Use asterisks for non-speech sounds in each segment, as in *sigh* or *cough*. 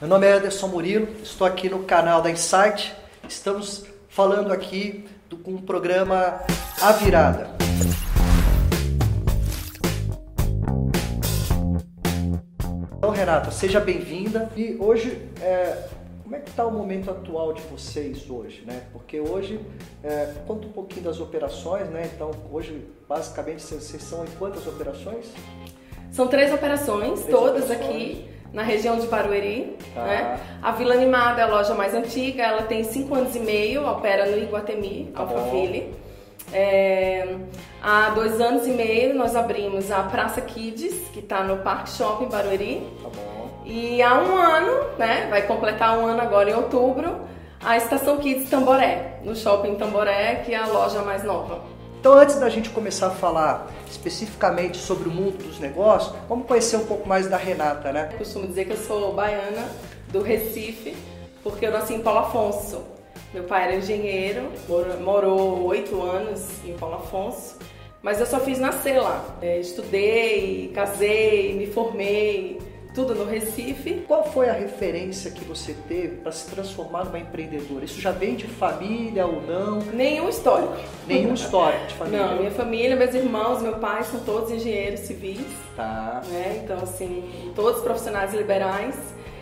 Meu nome é Anderson Murilo, estou aqui no canal da Insight. Estamos falando aqui do, com o programa A Virada. Então, Renata, seja bem-vinda. E hoje, é, como é que está o momento atual de vocês hoje, né? Porque hoje, é, conta um pouquinho das operações, né? Então, hoje, basicamente, vocês são em quantas operações? São três operações, três todas operações. aqui na região de Barueri. Tá. Né? A Vila Animada é a loja mais antiga, ela tem 5 anos e meio, opera no Iguatemi, tá Alphaville. É, há dois anos e meio nós abrimos a Praça Kids, que está no Parque Shopping Barueri. Tá bom. E há um ano, né, vai completar um ano agora em outubro, a Estação Kids Tamboré, no Shopping Tamboré, que é a loja mais nova. Então, antes da gente começar a falar especificamente sobre o mundo dos negócios, vamos conhecer um pouco mais da Renata, né? Eu costumo dizer que eu sou baiana do Recife, porque eu nasci em Paulo Afonso. Meu pai era engenheiro, morou oito anos em Paulo Afonso, mas eu só fiz nascer lá. É, estudei, casei, me formei, tudo no Recife. Qual foi a referência que você teve para se transformar numa empreendedora? Isso já vem de família ou não? Nenhum histórico. Nenhum histórico de família? Não, minha família, meus irmãos, meu pai são todos engenheiros civis. Tá. Né? Então, assim, todos profissionais liberais.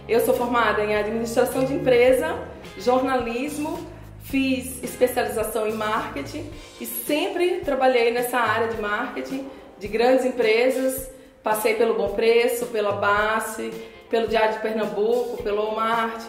Eu sou formada em administração de empresa, jornalismo, fiz especialização em marketing e sempre trabalhei nessa área de marketing de grandes empresas Passei pelo Bom Preço, pela Basse, pelo Diário de Pernambuco, pelo Walmart,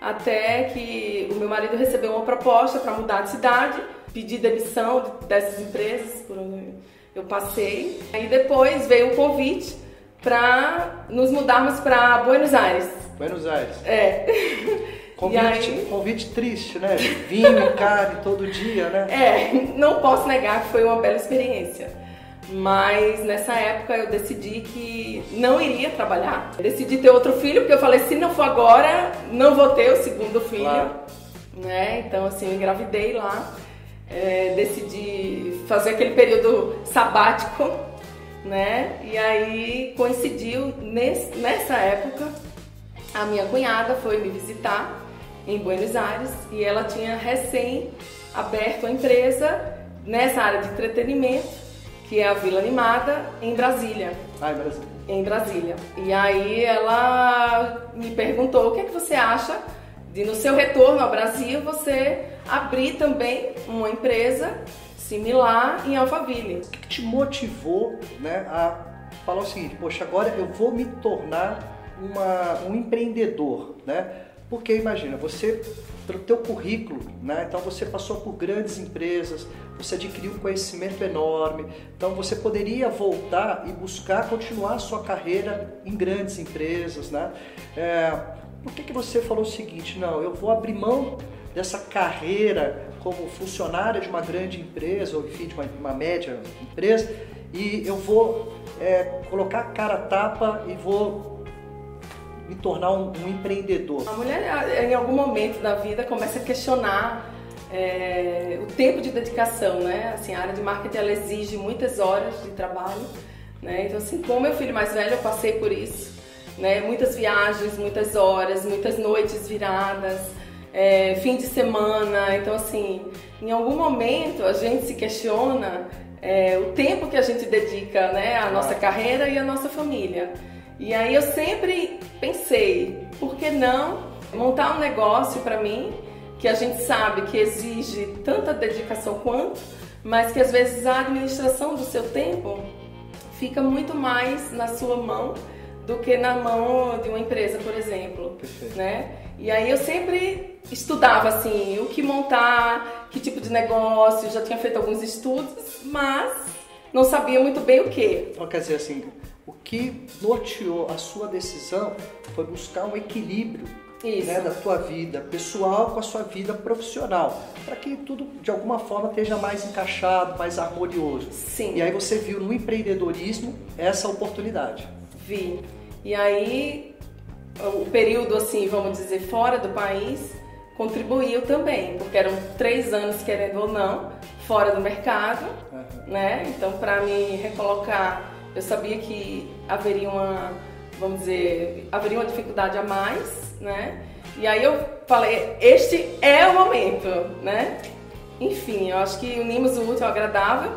até que o meu marido recebeu uma proposta para mudar de cidade, pedir demissão dessas empresas por onde eu passei. E depois veio um convite para nos mudarmos para Buenos Aires. Buenos Aires. É. *laughs* Convite, aí... convite triste, né? Vinho e carne todo dia, né? É, não posso negar que foi uma bela experiência. Mas nessa época eu decidi que não iria trabalhar. Eu decidi ter outro filho, porque eu falei, se não for agora, não vou ter o segundo filho. Claro. Né? Então, assim, eu engravidei lá. É, decidi fazer aquele período sabático, né? E aí coincidiu nesse, nessa época a minha cunhada foi me visitar em Buenos Aires e ela tinha recém aberto a empresa nessa área de entretenimento que é a Vila Animada, em Brasília. Ah, em Brasília. Em Brasília. E aí ela me perguntou o que, é que você acha de no seu retorno ao Brasil você abrir também uma empresa similar em Alphaville. O que te motivou né, a falar o seguinte, poxa, agora eu vou me tornar uma, um empreendedor, né? Porque imagina, você, pelo teu currículo, né? Então você passou por grandes empresas, você adquiriu um conhecimento enorme, então você poderia voltar e buscar continuar a sua carreira em grandes empresas, né? É, por que, que você falou o seguinte, não, eu vou abrir mão dessa carreira como funcionária de uma grande empresa, ou enfim, de uma, uma média empresa, e eu vou é, colocar a cara a tapa e vou me tornar um, um empreendedor? A mulher, em algum momento da vida, começa a questionar é, o tempo de dedicação, né? Assim, a área de marketing ela exige muitas horas de trabalho, né? Então, assim, com meu filho mais velho, eu passei por isso, né? Muitas viagens, muitas horas, muitas noites viradas, é, fim de semana. Então, assim, em algum momento a gente se questiona é, o tempo que a gente dedica, né, à nossa carreira e à nossa família. E aí eu sempre pensei, por que não montar um negócio para mim que a gente sabe que exige tanta dedicação quanto, mas que às vezes a administração do seu tempo fica muito mais na sua mão do que na mão de uma empresa, por exemplo, Perfeito. né? E aí eu sempre estudava assim, o que montar, que tipo de negócio, já tinha feito alguns estudos, mas não sabia muito bem o que. Então, quer dizer assim, o que norteou a sua decisão foi buscar um equilíbrio né, da tua vida pessoal com a sua vida profissional, para que tudo de alguma forma esteja mais encaixado, mais harmonioso. Sim. E aí você viu no empreendedorismo essa oportunidade. Vi. E aí o período assim, vamos dizer, fora do país contribuiu também, porque eram três anos querendo ou não fora do mercado, uhum. né? Então para me recolocar eu sabia que haveria uma, vamos dizer, haveria uma dificuldade a mais, né? E aí eu falei, este é o momento, né? Enfim, eu acho que unimos o útil ao agradável.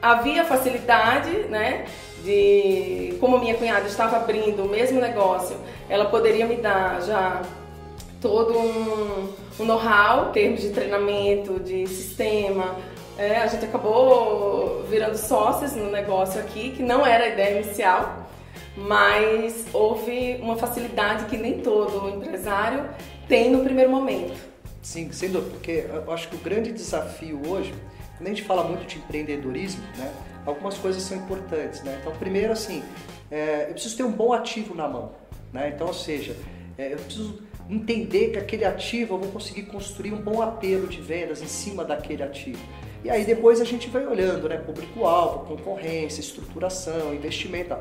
Havia facilidade, né? De como minha cunhada estava abrindo o mesmo negócio, ela poderia me dar já todo um, um know-how, termos de treinamento, de sistema. É, a gente acabou virando sócios no negócio aqui, que não era a ideia inicial, mas houve uma facilidade que nem todo empresário tem no primeiro momento. Sim, sem dúvida, porque eu acho que o grande desafio hoje, quando a gente fala muito de empreendedorismo, né, algumas coisas são importantes. Né? Então, primeiro, assim, é, eu preciso ter um bom ativo na mão. Né? Então, ou seja, é, eu preciso entender que aquele ativo eu vou conseguir construir um bom apelo de vendas em cima daquele ativo. E aí depois a gente vai olhando, né, público-alvo, concorrência, estruturação, investimento.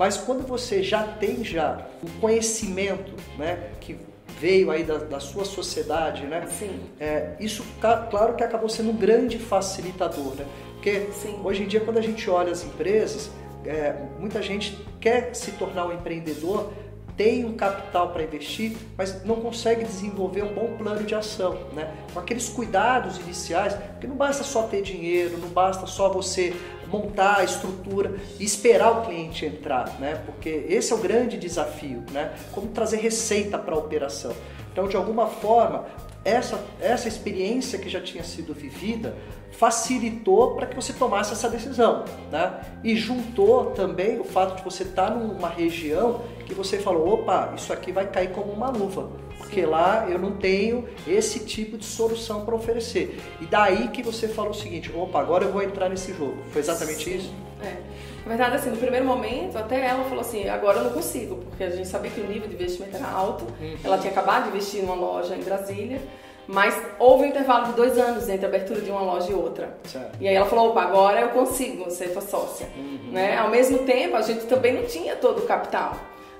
Mas quando você já tem já o conhecimento, né, que veio aí da, da sua sociedade, né? Sim. É, isso, claro que acabou sendo um grande facilitador, né? Porque Sim. hoje em dia quando a gente olha as empresas, é, muita gente quer se tornar um empreendedor tem um capital para investir, mas não consegue desenvolver um bom plano de ação, né? Com aqueles cuidados iniciais, porque não basta só ter dinheiro, não basta só você montar a estrutura e esperar o cliente entrar, né? Porque esse é o grande desafio, né? Como trazer receita para a operação. Então, de alguma forma, essa, essa experiência que já tinha sido vivida facilitou para que você tomasse essa decisão, né? E juntou também o fato de você estar tá numa região que você falou, opa, isso aqui vai cair como uma luva, porque lá eu não tenho esse tipo de solução para oferecer. E daí que você falou o seguinte, opa, agora eu vou entrar nesse jogo. Foi exatamente Sim. isso? É. Na verdade, assim, no primeiro momento, até ela falou assim, agora eu não consigo, porque a gente sabia que o nível de investimento era alto. Uhum. Ela tinha acabado de investir numa loja em Brasília. Mas houve um intervalo de dois anos entre a abertura de uma loja e outra. Certo. E aí ela falou, opa, agora eu consigo ser tua sócia. Uhum. Né? Ao mesmo tempo, a gente também não tinha todo o capital.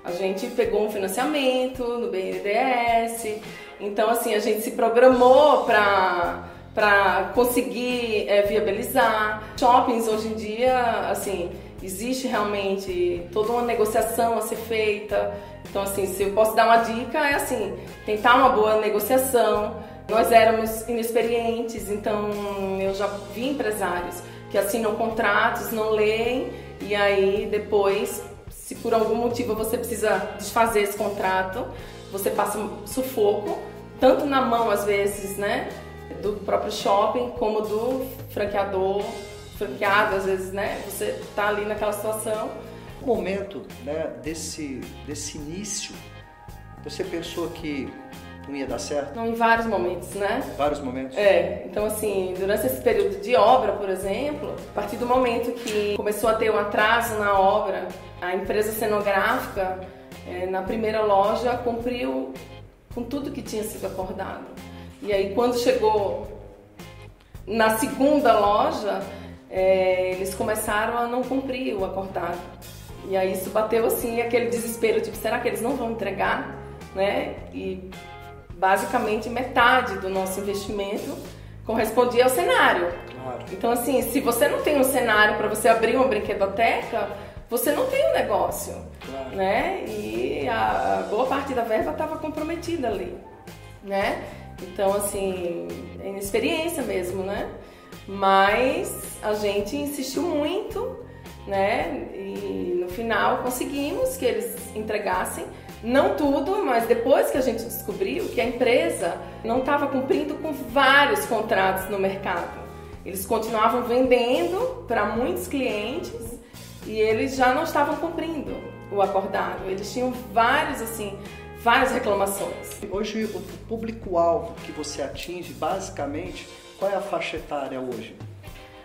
A gente pegou um financiamento no BNDES. Então, assim, a gente se programou para para conseguir é, viabilizar. Shoppings hoje em dia, assim, existe realmente toda uma negociação a ser feita. Então, assim, se eu posso dar uma dica, é assim, tentar uma boa negociação, nós éramos inexperientes, então eu já vi empresários que assinam contratos, não leem e aí depois, se por algum motivo você precisa desfazer esse contrato, você passa sufoco, tanto na mão às vezes, né, do próprio shopping, como do franqueador, franqueado às vezes, né, você tá ali naquela situação. O momento, né, desse, desse início, você pensou que não ia dar certo? Não, em vários momentos, né? Vários momentos? É. Então, assim, durante esse período de obra, por exemplo, a partir do momento que começou a ter um atraso na obra, a empresa cenográfica, é, na primeira loja, cumpriu com tudo que tinha sido acordado. E aí, quando chegou na segunda loja, é, eles começaram a não cumprir o acordado. E aí isso bateu assim, aquele desespero, tipo, será que eles não vão entregar? Né? E basicamente metade do nosso investimento correspondia ao cenário. Claro. Então, assim, se você não tem um cenário para você abrir uma brinquedoteca, você não tem um negócio, claro. né? E a, boa parte da verba estava comprometida ali, né? Então, assim, é inexperiência mesmo, né? Mas a gente insistiu muito, né? E no final conseguimos que eles entregassem não tudo, mas depois que a gente descobriu que a empresa não estava cumprindo com vários contratos no mercado. Eles continuavam vendendo para muitos clientes e eles já não estavam cumprindo o acordado. Eles tinham vários assim, várias reclamações. Hoje o público-alvo que você atinge, basicamente, qual é a faixa etária hoje?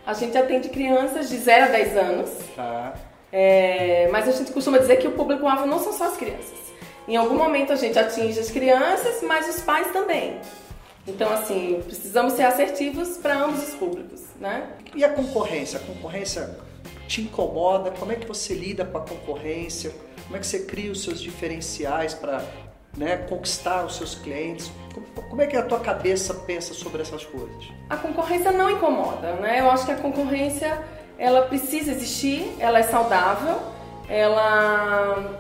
A gente atende crianças de 0 a 10 anos. Tá. É, mas a gente costuma dizer que o público-alvo não são só as crianças. Em algum momento a gente atinge as crianças, mas os pais também. Então, assim, precisamos ser assertivos para ambos os públicos, né? E a concorrência? A concorrência te incomoda? Como é que você lida com a concorrência? Como é que você cria os seus diferenciais para né, conquistar os seus clientes? Como é que a tua cabeça pensa sobre essas coisas? A concorrência não incomoda, né? Eu acho que a concorrência ela precisa existir, ela é saudável, ela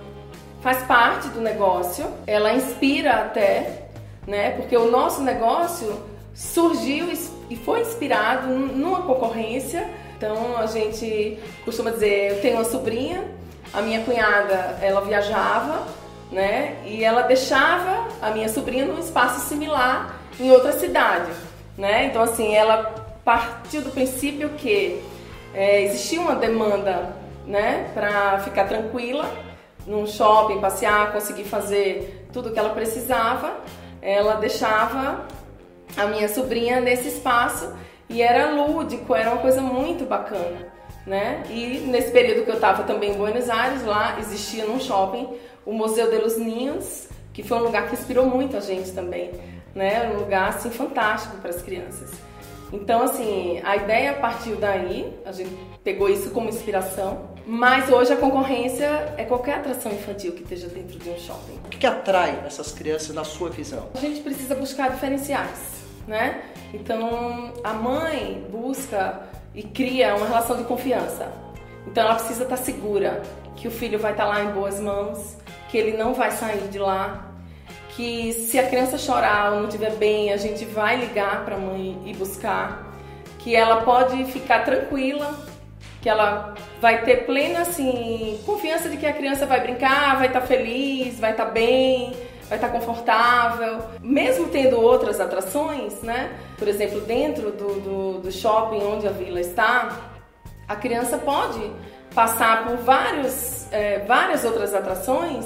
faz parte do negócio, ela inspira até, né? Porque o nosso negócio surgiu e foi inspirado numa concorrência. Então a gente costuma dizer, eu tenho uma sobrinha, a minha cunhada, ela viajava, né? E ela deixava a minha sobrinha num espaço similar em outra cidade, né? Então assim, ela partiu do princípio que é, existia uma demanda, né, para ficar tranquila num shopping, passear, conseguir fazer tudo o que ela precisava. Ela deixava a minha sobrinha nesse espaço e era lúdico, era uma coisa muito bacana, né? E nesse período que eu estava também em Buenos Aires, lá existia num shopping o Museu de los Ninhos, que foi um lugar que inspirou muito a gente também, né? Um lugar assim fantástico para as crianças. Então, assim, a ideia partiu daí, a gente pegou isso como inspiração, mas hoje a concorrência é qualquer atração infantil que esteja dentro de um shopping. O que, que atrai essas crianças na sua visão? A gente precisa buscar diferenciais, né? Então, a mãe busca e cria uma relação de confiança. Então, ela precisa estar segura que o filho vai estar lá em boas mãos, que ele não vai sair de lá, que se a criança chorar ou não estiver bem, a gente vai ligar para a mãe e buscar, que ela pode ficar tranquila, que ela vai ter plena assim confiança de que a criança vai brincar, vai estar tá feliz, vai estar tá bem, vai estar tá confortável, mesmo tendo outras atrações, né? Por exemplo, dentro do, do, do shopping onde a vila está, a criança pode passar por vários, é, várias outras atrações,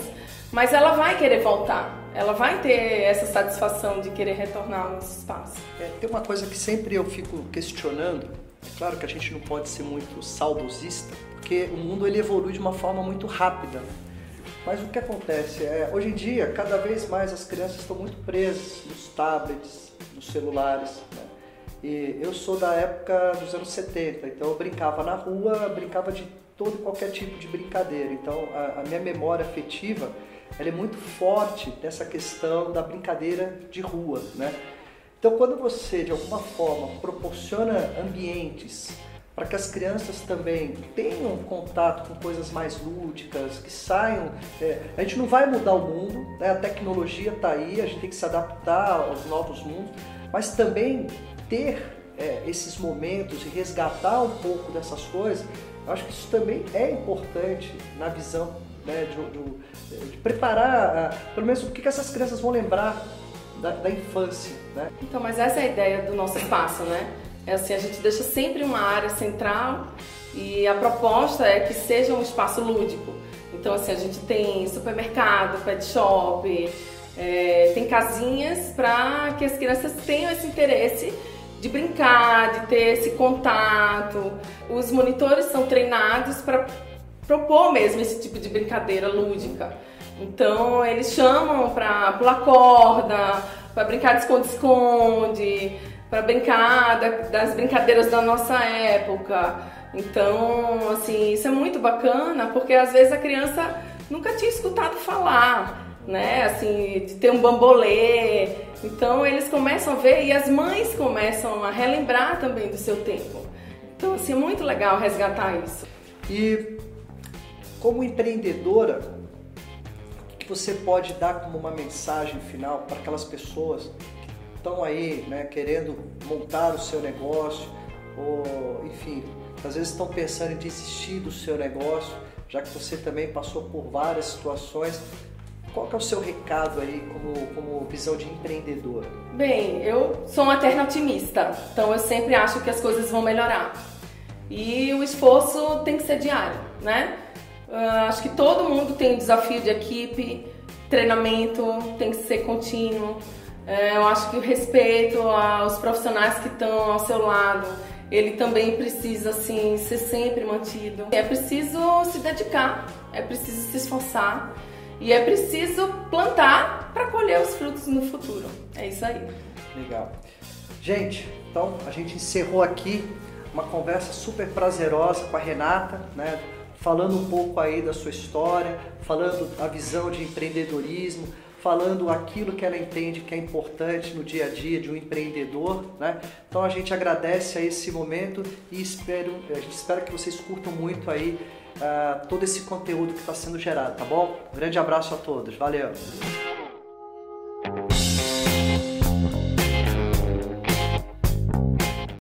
mas ela vai querer voltar ela vai ter essa satisfação de querer retornar ao espaço. É, tem uma coisa que sempre eu fico questionando, é claro que a gente não pode ser muito saudosista, porque o mundo ele evolui de uma forma muito rápida. Mas o que acontece é, hoje em dia, cada vez mais as crianças estão muito presas nos tablets, nos celulares. Né? E eu sou da época dos anos 70, então eu brincava na rua, brincava de todo e qualquer tipo de brincadeira. Então a, a minha memória afetiva ela é muito forte nessa questão da brincadeira de rua, né? Então, quando você de alguma forma proporciona ambientes para que as crianças também tenham contato com coisas mais lúdicas, que saiam. É, a gente não vai mudar o mundo, né? a tecnologia está aí, a gente tem que se adaptar aos novos mundos, mas também ter é, esses momentos e resgatar um pouco dessas coisas, eu acho que isso também é importante na visão né, de, de, de preparar, uh, pelo menos o que essas crianças vão lembrar da, da, infância. Né? Então, mas essa é a ideia do nosso espaço, né? É assim, a gente deixa sempre uma área central e a proposta é que seja um espaço lúdico. Então, assim, a gente tem supermercado, pet shop, é, tem casinhas para que as crianças tenham esse interesse de brincar, de ter esse contato. Os monitores são treinados para propor mesmo esse tipo de brincadeira lúdica. Então eles chamam para pular corda, para brincar de esconde-esconde, para brincar da, das brincadeiras da nossa época. Então, assim, isso é muito bacana porque às vezes a criança nunca tinha escutado falar, né? Assim, de ter um bambolê. Então eles começam a ver e as mães começam a relembrar também do seu tempo. Então, assim, é muito legal resgatar isso. E como empreendedora, o que você pode dar como uma mensagem final para aquelas pessoas que estão aí, né, querendo montar o seu negócio, ou enfim, às vezes estão pensando em desistir do seu negócio, já que você também passou por várias situações. Qual é o seu recado aí como, como visão de empreendedora? Bem, eu sou uma eterna otimista, então eu sempre acho que as coisas vão melhorar. E o esforço tem que ser diário, né? Uh, acho que todo mundo tem desafio de equipe, treinamento tem que ser contínuo. Uh, eu acho que o respeito aos profissionais que estão ao seu lado, ele também precisa assim ser sempre mantido. É preciso se dedicar, é preciso se esforçar e é preciso plantar para colher os frutos no futuro. É isso aí. Legal. Gente, então a gente encerrou aqui uma conversa super prazerosa com a Renata, né? Falando um pouco aí da sua história, falando a visão de empreendedorismo, falando aquilo que ela entende que é importante no dia a dia de um empreendedor, né? Então a gente agradece a esse momento e espero, a gente espera que vocês curtam muito aí uh, todo esse conteúdo que está sendo gerado, tá bom? Um grande abraço a todos, valeu!